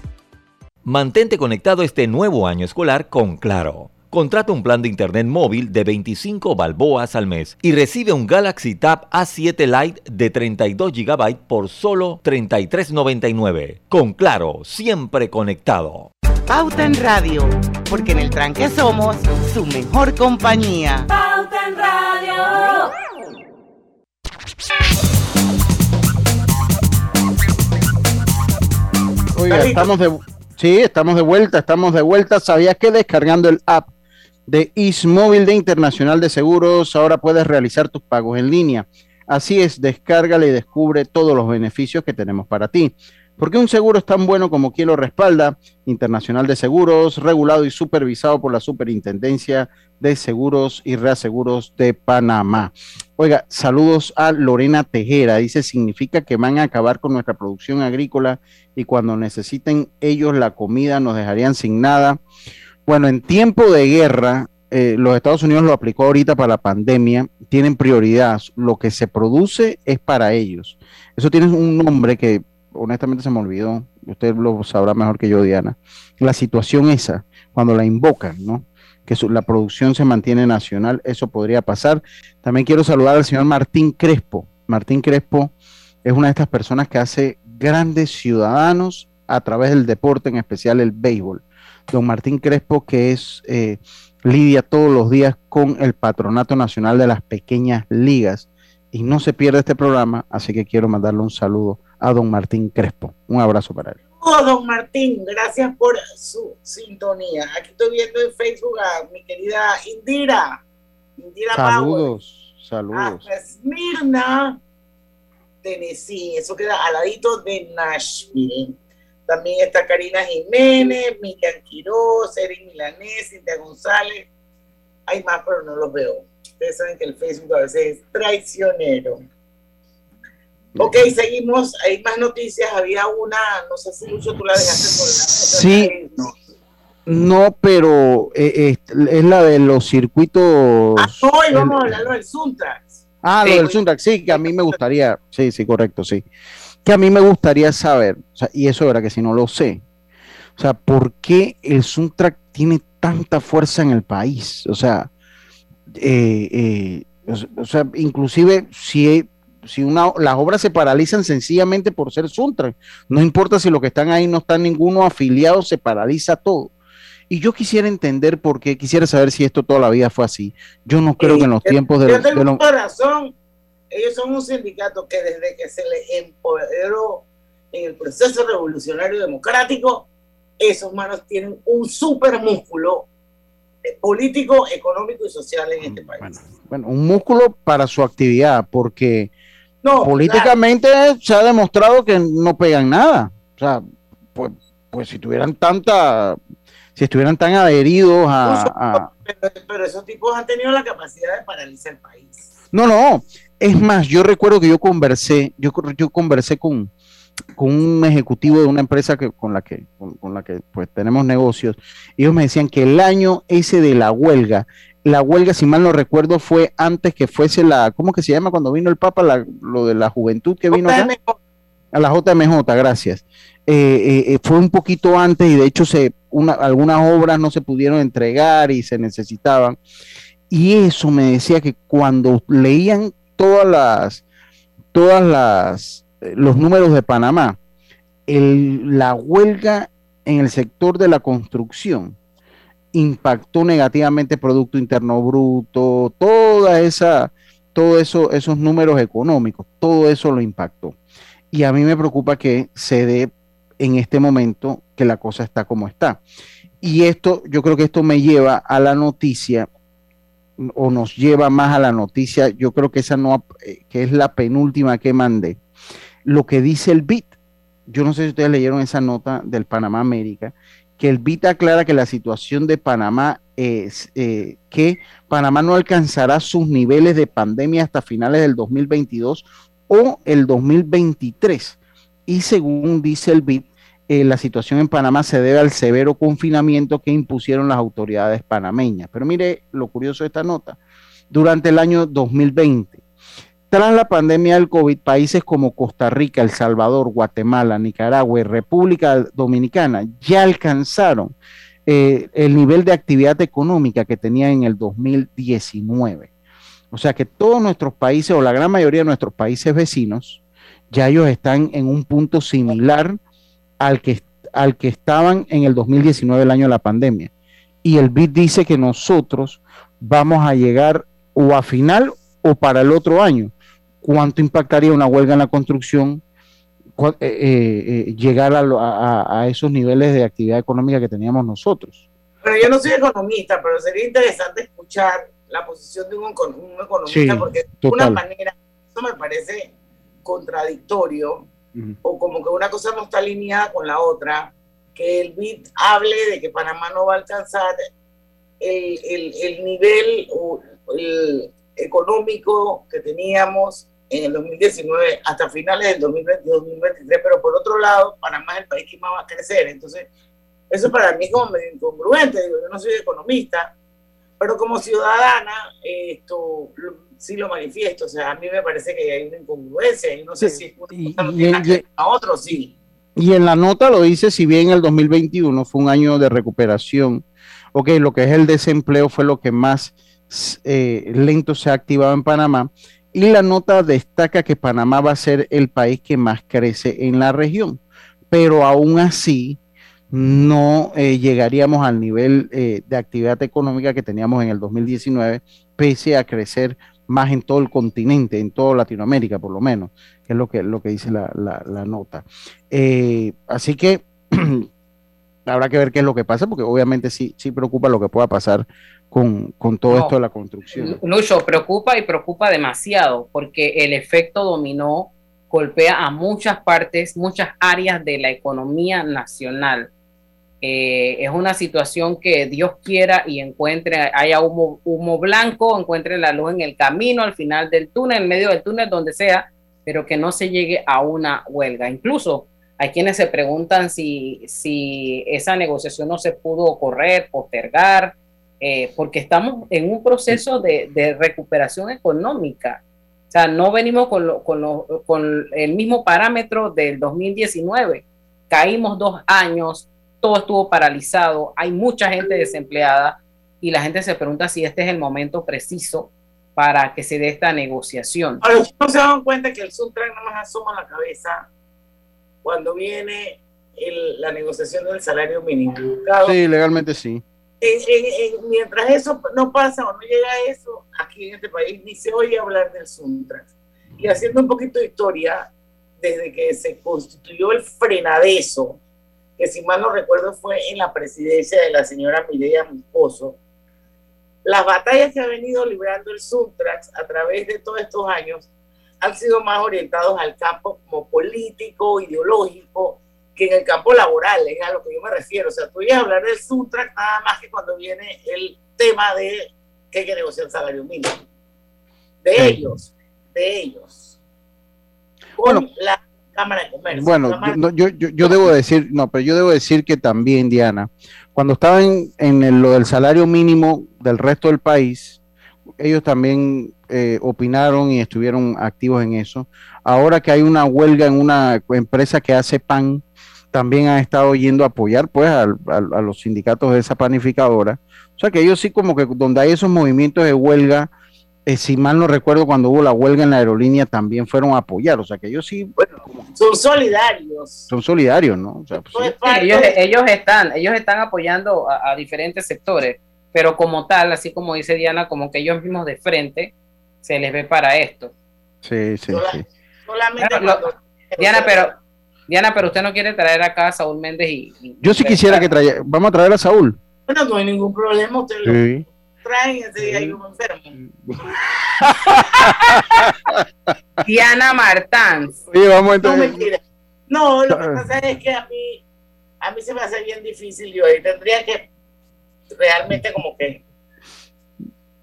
Mantente conectado este nuevo año escolar con Claro. Contrata un plan de internet móvil de 25 balboas al mes y recibe un Galaxy Tab A7 Lite de 32 GB por solo 33.99. Con Claro, siempre conectado.
Pauta en Radio, porque en el tranque somos su mejor compañía.
Pauta en Radio.
Oiga, estamos de, sí, estamos de vuelta, estamos de vuelta. ¿Sabías que descargando el app de Ismóvil de Internacional de Seguros ahora puedes realizar tus pagos en línea? Así es, descárgale y descubre todos los beneficios que tenemos para ti. Porque un seguro es tan bueno como quien lo respalda, Internacional de Seguros, regulado y supervisado por la Superintendencia de Seguros y Reaseguros de Panamá. Oiga, saludos a Lorena Tejera. Dice, significa que van a acabar con nuestra producción agrícola y cuando necesiten ellos la comida nos dejarían sin nada. Bueno, en tiempo de guerra, eh, los Estados Unidos lo aplicó ahorita para la pandemia, tienen prioridad. Lo que se produce es para ellos. Eso tiene un nombre que honestamente se me olvidó, usted lo sabrá mejor que yo, Diana, la situación esa, cuando la invocan, ¿no? Que la producción se mantiene nacional, eso podría pasar. También quiero saludar al señor Martín Crespo. Martín Crespo es una de estas personas que hace grandes ciudadanos a través del deporte, en especial el béisbol. Don Martín Crespo, que es eh, lidia todos los días con el Patronato Nacional de las Pequeñas Ligas y no se pierde este programa, así que quiero mandarle un saludo a don Martín Crespo. Un abrazo para él.
Oh, don Martín, gracias por su sintonía. Aquí estoy viendo en Facebook a mi querida Indira. Indira
saludos, saludos.
Hasta Esmirna, Tennessee. Eso queda al ladito de Nashville. También está Karina Jiménez, Miriam Quiroz, Eric Milanés, Cintia González. Hay más, pero no los veo. Ustedes saben que el Facebook a veces es traicionero. Ok, seguimos. Hay más noticias. Había una, no sé si tú la dejaste por la
Sí. No, pero eh, es, es la de los circuitos.
Ah, hoy
el-
vamos a hablar del Suntrax.
Ah,
Sí.
lo del Suntrax, sí, que a mí me gustaría, sí, sí, correcto, sí. Que a mí me gustaría saber, o sea, y eso era que si no lo sé, o sea, ¿por qué el Suntrax tiene tanta fuerza en el país? O sea, eh, eh, o sea, inclusive si, si una, las obras se paralizan sencillamente por ser Suntrax, no importa si los que están ahí no están ninguno afiliado, se paraliza todo. Y yo quisiera entender por qué, quisiera saber si esto toda la vida fue así. Yo no creo que en los tiempos de de los,
razón. Ellos son un sindicato que desde que se les empoderó en el proceso revolucionario democrático, esos manos tienen un super músculo político, económico y social en este país.
bueno, un músculo para su actividad, porque
No,
políticamente se ha demostrado que no pegan nada. O sea, pues, pues si tuvieran tanta, si estuvieran tan adheridos a, a-
Pero, pero esos tipos han tenido la capacidad de paralizar el país.
No, no. Es más, yo recuerdo que yo conversé, yo, yo conversé con, con un ejecutivo de una empresa que, con la que, con, con la que pues tenemos negocios. Ellos me decían que el año ese de la huelga, la huelga, si mal no recuerdo, fue antes que fuese la, ¿cómo que se llama cuando vino el Papa? La- lo de la juventud que vino acá. A la JMJ, gracias. Eh, eh, eh, fue un poquito antes y de hecho se, una, algunas obras no se pudieron entregar y se necesitaban. Y eso me decía que cuando leían todas las, todas las, eh, los números de Panamá, el- la huelga en el sector de la construcción impactó negativamente Producto Interno Bruto, toda esa, todo eso, esos números económicos, todo eso lo impactó. Y a mí me preocupa que se dé en este momento que la cosa está como está. Y esto, yo creo que esto me lleva a la noticia, o nos lleva más a la noticia, yo creo que esa no, eh, que es la penúltima que mandé, lo que dice el BIT. Yo no sé si ustedes leyeron esa nota del Panamá América, que el BIT aclara que la situación de Panamá es eh, que Panamá no alcanzará sus niveles de pandemia hasta finales del 2022 o el 2023. Y según dice el BID, eh, la situación en Panamá se debe al severo confinamiento que impusieron las autoridades panameñas. Pero mire lo curioso de esta nota. Durante el año 2020, tras la pandemia del COVID, países como Costa Rica, El Salvador, Guatemala, Nicaragua y República Dominicana ya alcanzaron eh, el nivel de actividad económica que tenían en el 2019. O sea que todos nuestros países, o la gran mayoría de nuestros países vecinos, ya ellos están en un punto similar al que, al que estaban en el 2019, el año de la pandemia. Y el BID dice que nosotros vamos a llegar o a final o para el otro año. ¿Cuánto impactaría una huelga en la construcción? Eh, eh, eh, llegar a, a- a- esos niveles de actividad económica que teníamos nosotros.
Pero yo no soy economista, pero sería interesante escuchar la posición de un, un economista,
Sí,
porque de
total.
alguna manera eso me parece contradictorio, o como que una cosa no está alineada con la otra, que el BID hable de que Panamá no va a alcanzar el, el- el nivel o el económico que teníamos en el 2019 hasta finales del 2020-2023, pero por otro lado, Panamá es el país que más va a crecer. Entonces, eso para mí es como medio incongruente. Digo, yo no soy economista, pero como ciudadana, esto lo- sí lo manifiesto. O sea, a mí me parece que hay una incongruencia y no sé si una cosa no
y-
tiene nada que
y-
ver con la otra o sí.
Y en la nota lo dice, si bien el 2021 fue un año de recuperación, ok, lo que es el desempleo fue lo que más eh, lento se ha activado en Panamá, y la nota destaca que Panamá va a ser el país que más crece en la región, pero aún así no eh, llegaríamos al nivel eh, de actividad económica que teníamos en el 2019, pese a crecer más en todo el continente, en toda Latinoamérica por lo menos, que es lo que, lo que dice la, la- nota. Eh, así que [CLEARS THROAT] habrá que ver qué es lo que pasa, porque obviamente sí, sí preocupa lo que pueda pasar con, con todo
No.
esto de la construcción.
Lucho, preocupa y preocupa demasiado porque el efecto dominó golpea a muchas partes, muchas áreas de la economía nacional. Eh, es una situación que Dios quiera y encuentre, haya humo, humo blanco, encuentre la luz en el camino, al final del túnel, en medio del túnel, donde sea, pero que no se llegue a una huelga. Incluso Hay quienes se preguntan si, si esa negociación no se pudo correr, postergar, eh, porque estamos en un proceso de, de, recuperación económica. O sea, no venimos con, lo, con, lo, con el mismo parámetro del 2019. Caímos dos años, todo estuvo paralizado, hay mucha gente desempleada y la gente se pregunta si este es el momento preciso para que se dé esta negociación.
Ahora, no se dan cuenta que el Suntrack nada más asoma la cabeza cuando viene el, la negociación del salario mínimo.
Sí, legalmente sí.
En, en, mientras eso no pasa o no llega a eso, aquí en este país ni se oye hablar del Suntrack. Y haciendo un poquito de historia, desde que se constituyó el frenadeso, que si mal no recuerdo fue en la presidencia de la señora Mireya Moscoso, las batallas que ha venido librando el Suntrax a través de todos estos años han sido más orientados al campo como político, ideológico, que en el campo laboral, es a lo que yo me refiero. O sea, tú ibas a hablar del Suntrax nada más que cuando viene el tema de que hay que negociar el salario mínimo. De sí. ellos, de ellos. Con bueno, la Cámara de Comercio.
Bueno,
Cámara...
yo, yo, yo, debo decir, no, pero yo debo decir que también, Diana, cuando estaban en, en el, lo del salario mínimo del resto del país, ellos también eh, opinaron y estuvieron activos en eso. Ahora que hay una huelga en una empresa que hace pan, también han estado yendo a apoyar pues a, a, a, los sindicatos de esa panificadora. O sea que ellos sí como que donde hay esos movimientos de huelga, eh, si mal no recuerdo cuando hubo la huelga en la aerolínea también fueron a apoyar. O sea que ellos sí...
Bueno, son solidarios.
Son solidarios, ¿no? O sea, pues,
sí. ellos, ellos, están, ellos están apoyando a, a diferentes sectores pero como tal, así como dice Diana, como que ellos mismos de frente se les ve para esto.
Sí, sí, sí.
Solamente.
Diana, pero Diana, pero usted no quiere traer acá a Saúl Méndez y, y
yo sí quisiera que traiga, vamos a traer a Saúl.
Bueno, no hay ningún problema, usted sí. lo traen ese día y uno enfermo. [LAUGHS]
Diana Martán.
Oye, vamos a entrar.
No, mentira. No, lo que pasa es que a mí, a mí se me hace bien difícil yo ahí tendría que realmente como que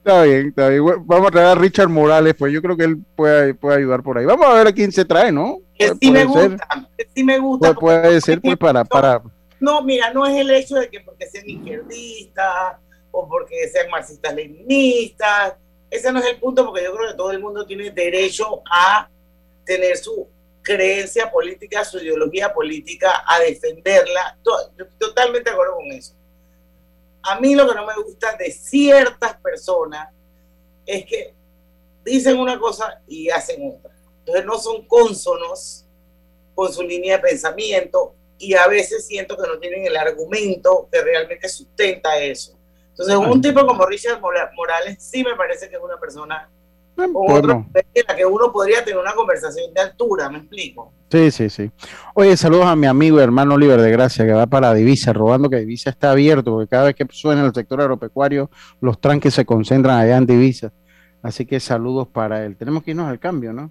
Está bien, está bien. Vamos a traer a Richard Morales, pues yo creo que él puede, puede ayudar por ahí. Vamos a ver a quién se trae, ¿no?
Que sí me gusta, que sí me gusta.
Puede, puede ser, pues, para, para...
No, mira, no es el hecho de que porque sean izquierdistas o porque sean marxistas leninistas. Ese no es el punto, porque yo creo que todo el mundo tiene derecho a tener su creencia política, su ideología política, a defenderla. Yo estoy totalmente de acuerdo con eso a mí lo que no me gusta de ciertas personas es que dicen una cosa y hacen otra. Entonces no son cónsonos con su línea de pensamiento y a veces siento que no tienen el argumento que realmente sustenta eso. Entonces un tipo como Richard Morales sí me parece que es una persona con otro en la que uno podría tener una conversación de altura, ¿me explico?
Sí, sí, sí. Oye, saludos a mi amigo y hermano Oliver de Gracia, que va para Divisa, robando que Divisa está abierto, porque cada vez que suena el sector agropecuario, los tranques se concentran allá en Divisa. Así que saludos para él. Tenemos que irnos al cambio, ¿no?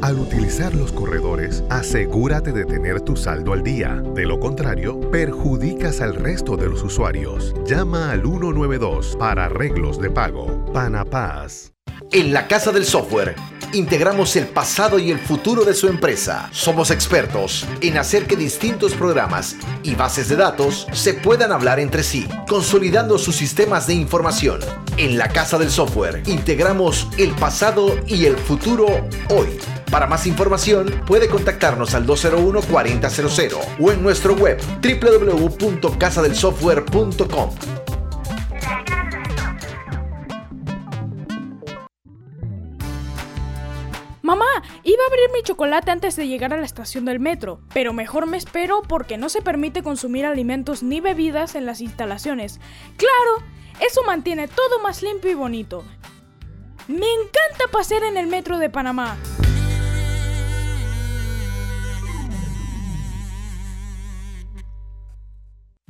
Al utilizar los corredores, asegúrate de tener tu saldo al día. De lo contrario, perjudicas al resto de los usuarios. Llama al 192 para arreglos de pago. Panapaz.
En la Casa del Software integramos el pasado y el futuro de su empresa. Somos expertos en hacer que distintos programas y bases de datos se puedan hablar entre sí, consolidando sus sistemas de información. En la Casa del Software integramos el pasado y el futuro hoy. Para más información puede contactarnos al 201-4000 o en nuestro web www.casadelsoftware.com.
Mamá, iba abrir mi chocolate antes de llegar a la estación del metro, pero mejor me espero porque no se permite consumir alimentos ni bebidas en las instalaciones. Claro, eso mantiene todo más limpio y bonito. Me encanta pasear en el metro de Panamá.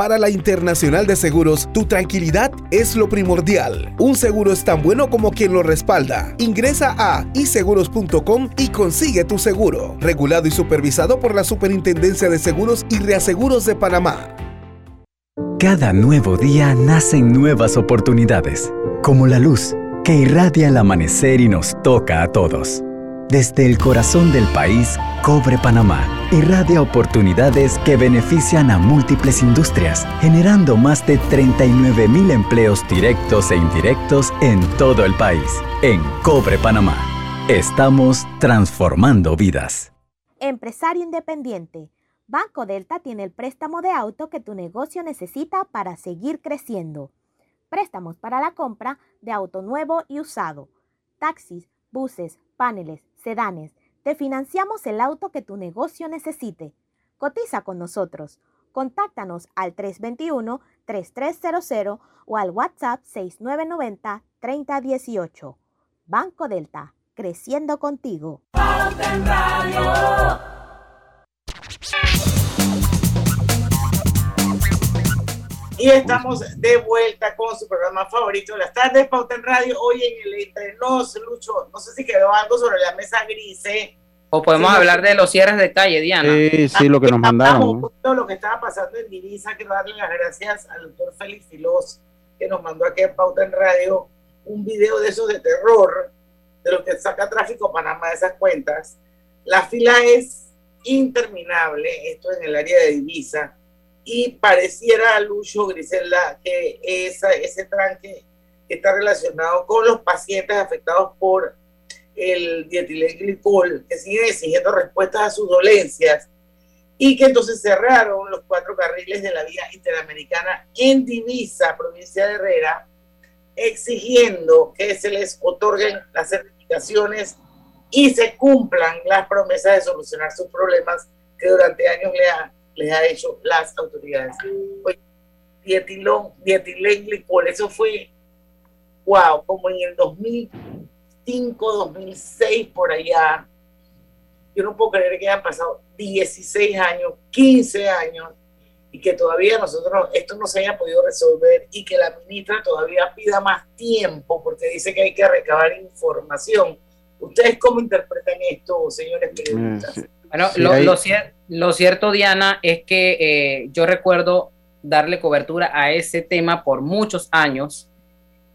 Para la Internacional de Seguros, tu tranquilidad es lo primordial. Un seguro es tan bueno como quien lo respalda. Ingresa a iseguros.com y consigue tu seguro. Regulado y supervisado por la Superintendencia de Seguros y Reaseguros de Panamá.
Cada nuevo día nacen nuevas oportunidades, como la luz que irradia el amanecer y nos toca a todos. Desde el corazón del país, Cobre Panamá irradia oportunidades que benefician a múltiples industrias, generando más de 39 mil empleos directos e indirectos en todo el país. En Cobre Panamá, estamos transformando vidas.
Empresario independiente. Banco Delta tiene el préstamo de auto que tu negocio necesita para seguir creciendo. Préstamos para la compra de auto nuevo y usado, taxis, buses, paneles, sedanes. Te financiamos el auto que tu negocio necesite. Cotiza con nosotros. Contáctanos al 321-3300 o al WhatsApp 6990-3018. Banco Delta, creciendo contigo.
Y estamos de vuelta con su programa favorito, las tardes Pauta en Radio. Hoy en el Entre Nos, Lucho, no sé si quedó algo sobre la mesa gris. ¿eh?
O podemos
Sí,
hablar de los cierres de calle, Diana.
Sí, sí, lo que nos mandaron. ¿no?
Todo lo que estaba pasando en Divisa, quiero darle las gracias al doctor Félix Filós, que nos mandó aquí en Pauta en Radio un video de esos de terror, de lo que saca tráfico Panamá de esas cuentas. La fila es interminable, esto en el área de Divisa, y pareciera, Lucho Griselda, que esa, ese tranque está relacionado con los pacientes afectados por el dietilenglicol, que siguen exigiendo respuestas a sus dolencias y que entonces cerraron los cuatro carriles de la vía interamericana en Divisa, provincia de Herrera, exigiendo que se les otorguen las certificaciones y se cumplan las promesas de solucionar sus problemas que durante años le ha, les ha hecho las autoridades. Oye, dietilón, dietilenglicol, eso fue, wow, como en el 2005, 2006, por allá. Yo no puedo creer que hayan pasado 16 años, 15 años, y que todavía nosotros esto no se haya podido resolver y que la ministra todavía pida más tiempo porque dice que hay que recabar información. ¿Ustedes cómo interpretan esto, señores periodistas?
Eh, sí.
Bueno, lo, lo, lo, cierto, Diana, es que eh, yo recuerdo darle cobertura a ese tema por muchos años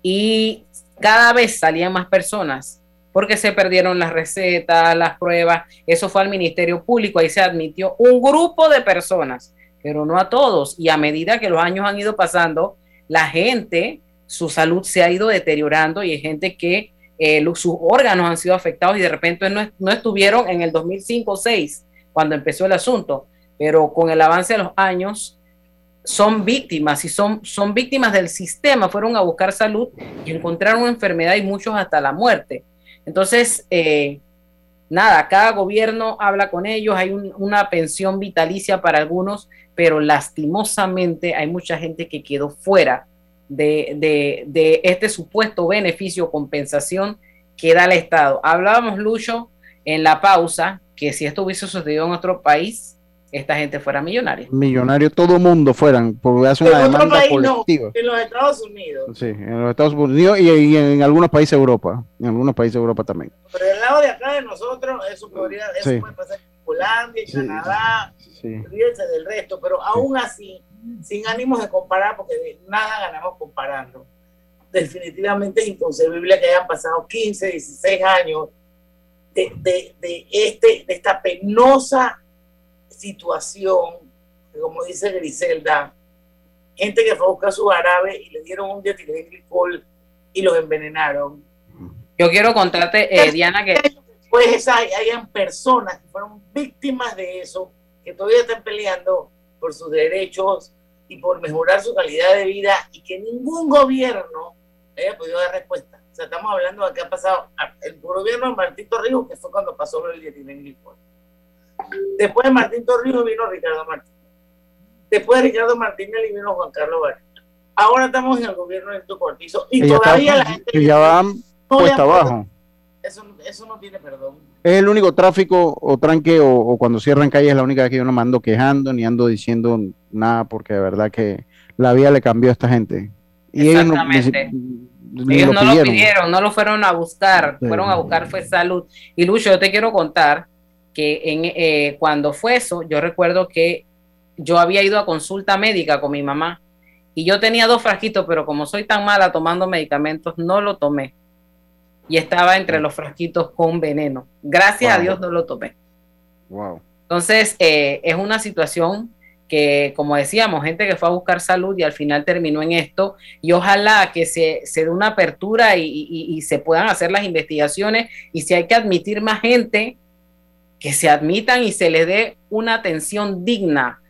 y cada vez salían más personas porque se perdieron las recetas, las pruebas. Eso fue al Ministerio Público, ahí se admitió un grupo de personas, pero no a todos. Y a medida que los años han ido pasando, la gente, su salud se ha ido deteriorando y hay gente que eh, sus órganos han sido afectados y de repente no, no estuvieron en el 2005 o 2006 cuando empezó el asunto, pero con el avance de los años son víctimas y son, son víctimas del sistema, fueron a buscar salud y encontraron enfermedad y muchos hasta la muerte. Entonces, eh, nada, cada gobierno habla con ellos, hay una pensión vitalicia para algunos, pero lastimosamente hay mucha gente que quedó fuera de, de este supuesto beneficio o compensación que da el Estado. Hablábamos, Lucho, en la pausa, que si esto hubiese sucedido en otro país, esta gente fuera millonaria.
Millonario, todo mundo fueran, porque hace una demanda colectiva.
en los Estados Unidos.
Sí, en los Estados Unidos y, en algunos países de Europa, en algunos países de Europa también.
Pero del lado de acá de nosotros, eso podría, eso puede pasar en Colombia, en Canadá, olvídense del resto, pero aún así, sin ánimos de comparar, porque nada ganamos comparando. Definitivamente es inconcebible que hayan pasado 15, 16 años de, de, de este, de esta penosa situación, como dice Griselda, gente que fue a buscar su árabe y le dieron un dietilenglicol y los envenenaron.
Yo quiero contarte, eh, Diana, que...
Pues hay, hayan personas que fueron víctimas de eso, que todavía están peleando por sus derechos y por mejorar su calidad de vida y que ningún gobierno haya podido dar respuesta. O sea, estamos hablando de que ha pasado el gobierno de Martín Torrijos, que fue cuando pasó el dietilenglicol. Después de Martín Torrijos vino Ricardo Martín. Después de Ricardo Martínez vino Juan Carlos Vargas. Ahora estamos en el gobierno de Héctor Cortizo y, todavía la gente...
Y ya van puesta abajo.
Eso, eso, no tiene perdón.
Es el único tráfico o tranque o, cuando cierran calles es la única vez que yo no me ando quejando ni ando diciendo nada porque de verdad que la vida le cambió a esta gente.
Y ellos no, ellos no lo pidieron, no lo fueron a buscar, fueron a buscar fue salud. Y Lucho, yo te quiero contar que en, eh, cuando fue eso, yo recuerdo que yo había ido a consulta médica con mi mamá y yo tenía dos frasquitos, pero como soy tan mala tomando medicamentos, no lo tomé. Y estaba entre los frasquitos con veneno. Gracias a Dios no lo tomé.
Wow.
Entonces, eh, es una situación que, como decíamos, gente que fue a buscar salud y al final terminó en esto. Y ojalá que se, se dé una apertura y, y se puedan hacer las investigaciones. Y si hay que admitir más gente, que se admitan y se les dé una atención digna.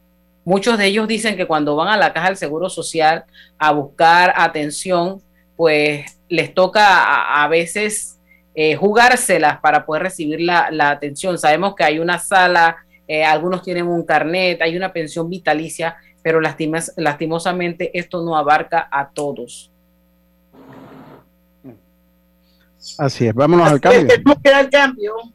Muchos de ellos dicen que cuando van a la caja del Seguro Social a buscar atención, pues les toca a, veces eh, jugárselas para poder recibir la, atención. Sabemos que hay una sala, eh, algunos tienen un carnet, hay una pensión vitalicia, pero lastimosamente esto no abarca a todos.
Así es, vámonos al cambio.
al cambio.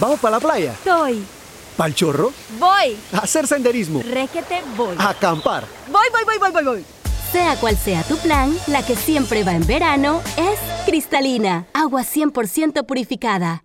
¿Vamos para la playa?
Voy.
¿Pal chorro?
Voy.
A hacer senderismo.
Requete, voy.
A acampar.
Voy, voy, voy, voy, voy, voy. Sea cual sea tu plan, la que siempre va en verano es cristalina, agua 100% purificada.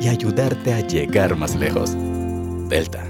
y ayudarte a llegar más lejos. Delta.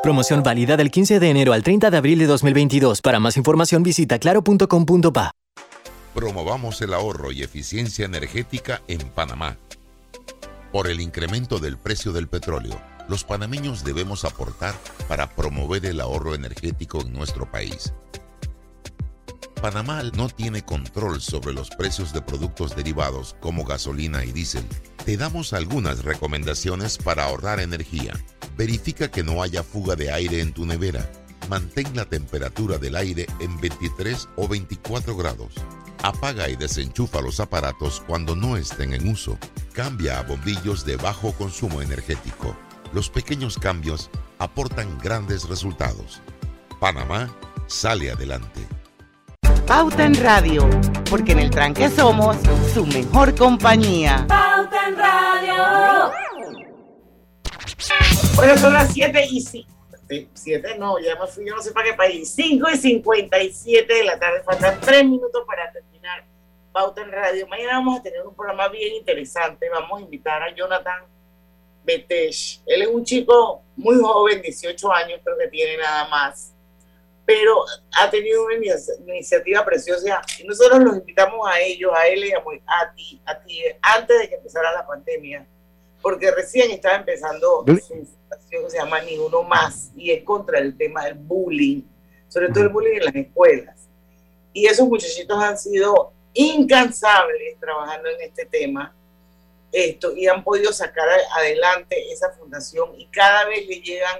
Promoción válida del 15 de enero al 30 de abril de 2022. Para más información visita claro.com.pa.
Promovamos el ahorro y eficiencia energética en Panamá. Por el incremento del precio del petróleo, los panameños debemos aportar para promover el ahorro energético en nuestro país. Panamá no tiene control sobre los precios de productos derivados como gasolina y diésel. Te damos algunas recomendaciones para ahorrar energía. Verifica que no haya fuga de aire en tu nevera. Mantén la temperatura del aire en 23 o 24 grados. Apaga y desenchufa los aparatos cuando no estén en uso. Cambia a bombillos de bajo consumo energético. Los pequeños cambios aportan grandes resultados. Panamá sale adelante.
Pauta en Radio, porque en el tranque somos su mejor compañía.
Pauta en Radio.
Bueno, son las 7 y 5. 7 no, ya me fui, yo no sé para qué país. 5 y 57 de la tarde, faltan 3 minutos para terminar Pauta en Radio. Mañana vamos a tener un programa bien interesante. Vamos a invitar a Jonathan Betesh. Él es un chico muy joven, 18 años, creo que tiene nada más pero ha tenido una iniciativa preciosa. Y nosotros los invitamos a ellos, a él y a, a ti, a ti, antes de que empezara la pandemia, porque recién estaba empezando su fundación que se llama Ni Uno Más y es contra el tema del bullying, sobre todo el bullying en las escuelas. Y esos muchachitos han sido incansables trabajando en este tema esto y han podido sacar adelante esa fundación y cada vez le llegan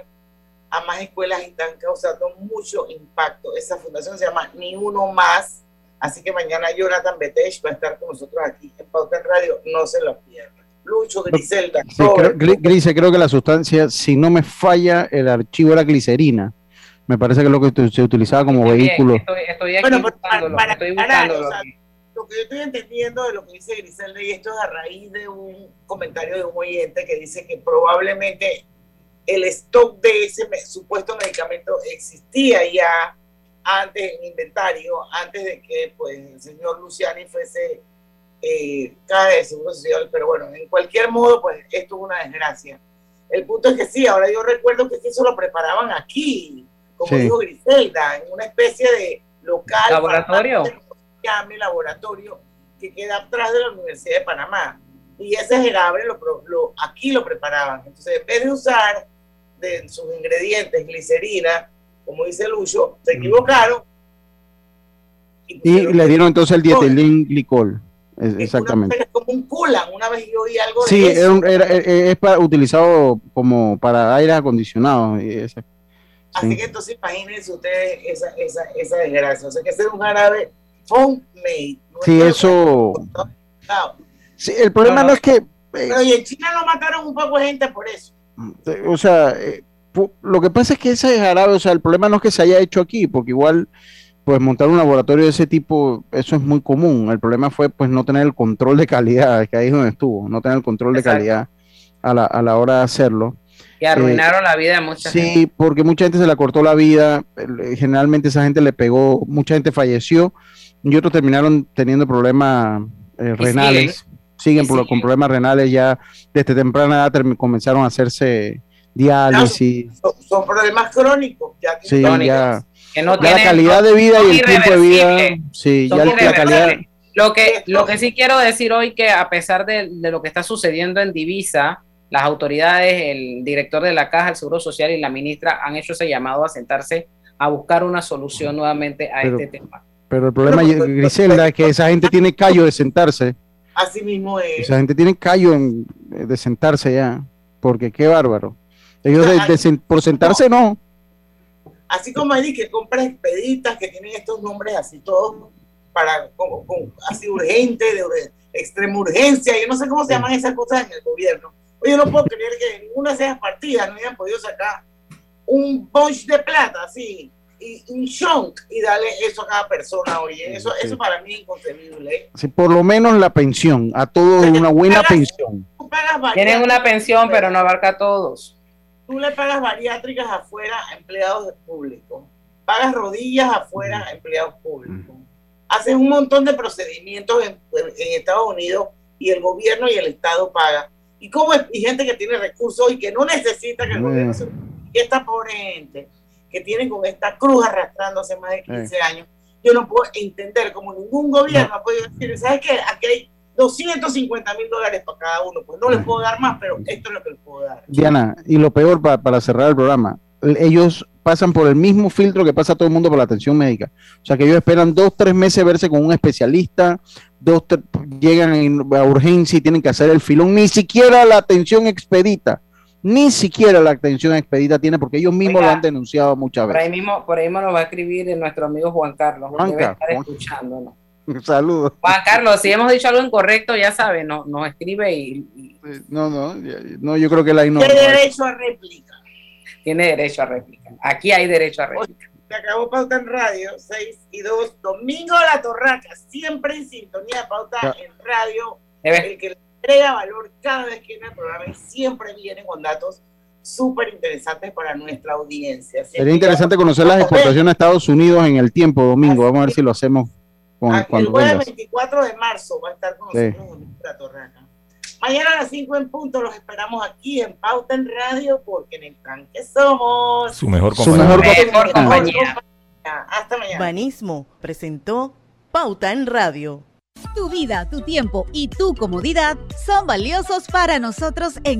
a más escuelas y están causando mucho impacto. Esa fundación se llama Ni Uno Más. Así que mañana Jonathan Betesh va a estar con nosotros aquí en Pauta en Radio. No se lo pierdan. Lucho, Griselda.
Sí, creo, Grise, creo que la sustancia, si no me falla, el archivo era glicerina. Me parece que es lo que se utilizaba como vehículo.
Estoy, estoy aquí bueno, buscándolo,
para,
estoy
para, o sea, lo que yo estoy entendiendo de lo que dice Griselda, y esto es a raíz de un comentario de un oyente que dice que probablemente el stock de ese supuesto medicamento existía ya antes en inventario, antes de que pues, el señor Luciani fuese eh, cada de seguro social, pero bueno, en cualquier modo, pues esto es una desgracia. El punto es que sí, ahora yo recuerdo que eso lo preparaban aquí, como dijo Griselda, en una especie de local.
Laboratorio.
llame laboratorio que queda atrás de la Universidad de Panamá. y ese jarabe lo, lo, aquí lo preparaban. Entonces, en vez de usar de sus ingredientes glicerina, como dice Lucho, se equivocaron.
Y, le dieron entonces el dietilín glicol. exactamente.
Es como un culan, una vez yo oí algo
sí,
de eso.
Sí, es para, utilizado como para aire acondicionado. Y ese,
Así que entonces imagínense ustedes esa, esa, esa desgracia. O sea, que ese es un jarabe homemade. No
sí, eso. Sí, el problema no, es que.
Pero y en China lo mataron un poco de gente por eso.
O sea, eh, lo que pasa es que ese jarabe, o sea, el problema no es que se haya hecho aquí, porque igual, pues montar un laboratorio de ese tipo, eso es muy común. El problema fue, pues, no tener el control de calidad, [LAUGHS] que ahí es donde estuvo, no tener el control de calidad a la, a la hora de hacerlo.
Y arruinaron la vida de mucha
sí,
gente.
Sí, porque mucha gente se la cortó la vida, generalmente esa gente le pegó, mucha gente falleció y otros terminaron teniendo problemas eh, renales. Siguen, siguen por, con problemas renales ya desde temprana edad comenzaron a hacerse diálisis.
Son, son, problemas crónicos. Ya
sí,
crónicos,
ya,
que no
ya
tienen,
la calidad de vida y el tiempo de vida. Sí, ya la calidad.
Lo que, lo que sí quiero decir hoy que a pesar de, de lo que está sucediendo en Divisa, las autoridades, el director de la Caja, el Seguro Social y la ministra han hecho ese llamado a sentarse a buscar una solución nuevamente a
Pero-
este tema.
Pero el problema, Griselda, es que esa gente tiene callo de sentarse.
Así mismo es.
Esa gente tiene callo en- de sentarse ya. Porque qué bárbaro. Ellos de- de por sentarse no.
Así como hay que compras expeditas que tienen estos nombres así todos para como, como así urgente, de ur- extrema urgencia, yo no sé cómo se llaman esas cosas en el gobierno. Oye, yo no puedo creer que en ninguna de esas partidas no hayan podido sacar un bunch de plata así, y un chunk, y darle eso a cada persona, oye, eso, eso para mí es inconcebible. ¿eh?
Sí, por lo menos la pensión. A todos una buena pensión.
Pagas
Tienen una pensión, pero no abarca a todos.
tú le pagas bariátricas afuera a empleados públicos, pagas rodillas afuera a empleados públicos, haces un montón de procedimientos en, en Estados Unidos y el gobierno y el Estado paga. Y como es- y gente que tiene recursos y que no necesita que el gobierno se... Y esta pobre gente que tiene con esta cruz arrastrando hace más de 15 años, yo no puedo entender como ningún gobierno ha podido decir, ¿sabes qué? Aquí hay 250 mil dólares para cada uno, pues no les puedo dar más, pero esto es lo que les puedo dar.
Diana, y lo peor pa- para cerrar el programa, ellos pasan por el mismo filtro que pasa todo el mundo por la atención médica. O sea que ellos esperan dos, tres meses verse con un especialista, dos, llegan en- a urgencia y tienen que hacer el filón, ni siquiera la atención expedita, ni siquiera la atención expedita tiene porque ellos mismos lo han denunciado muchas
Por ahí
veces.
mismo, por ahí mismo nos va a escribir nuestro amigo Juan Carlos.
Juanca,
debe estar
Juan-
escuchándonos. [LAUGHS]
Saludos.
Juan Carlos, si hemos dicho algo incorrecto, ya sabe, no, nos escribe y, y
No, no, no, yo creo que la no.
Tiene derecho a réplica.
tiene derecho a réplica. Aquí hay derecho a réplica.
Se acabó Pauta en Radio, 6 y 2. Domingo La Torraca, siempre en sintonía Pauta
Ya.
en Radio.
Debe-
El que agrega valor cada vez que viene el programa y siempre viene con datos súper interesantes para nuestra audiencia.
Sería interesante conocer las exportaciones a Estados Unidos en el tiempo, domingo. Vamos a ver si lo hacemos con,
El
cuando
jueves
vengas.
24 de marzo va a estar con
Sí.
nosotros Domingo La Torraca. Mañana a las 5 en punto los esperamos aquí en Pauta en Radio porque en el tanque somos
Su mejor
Su
compañía.
mejor
Mejor compañía.
Hasta mañana.
Banismo presentó Pauta en Radio.
Tu vida, tu tiempo y tu comodidad son valiosos para nosotros en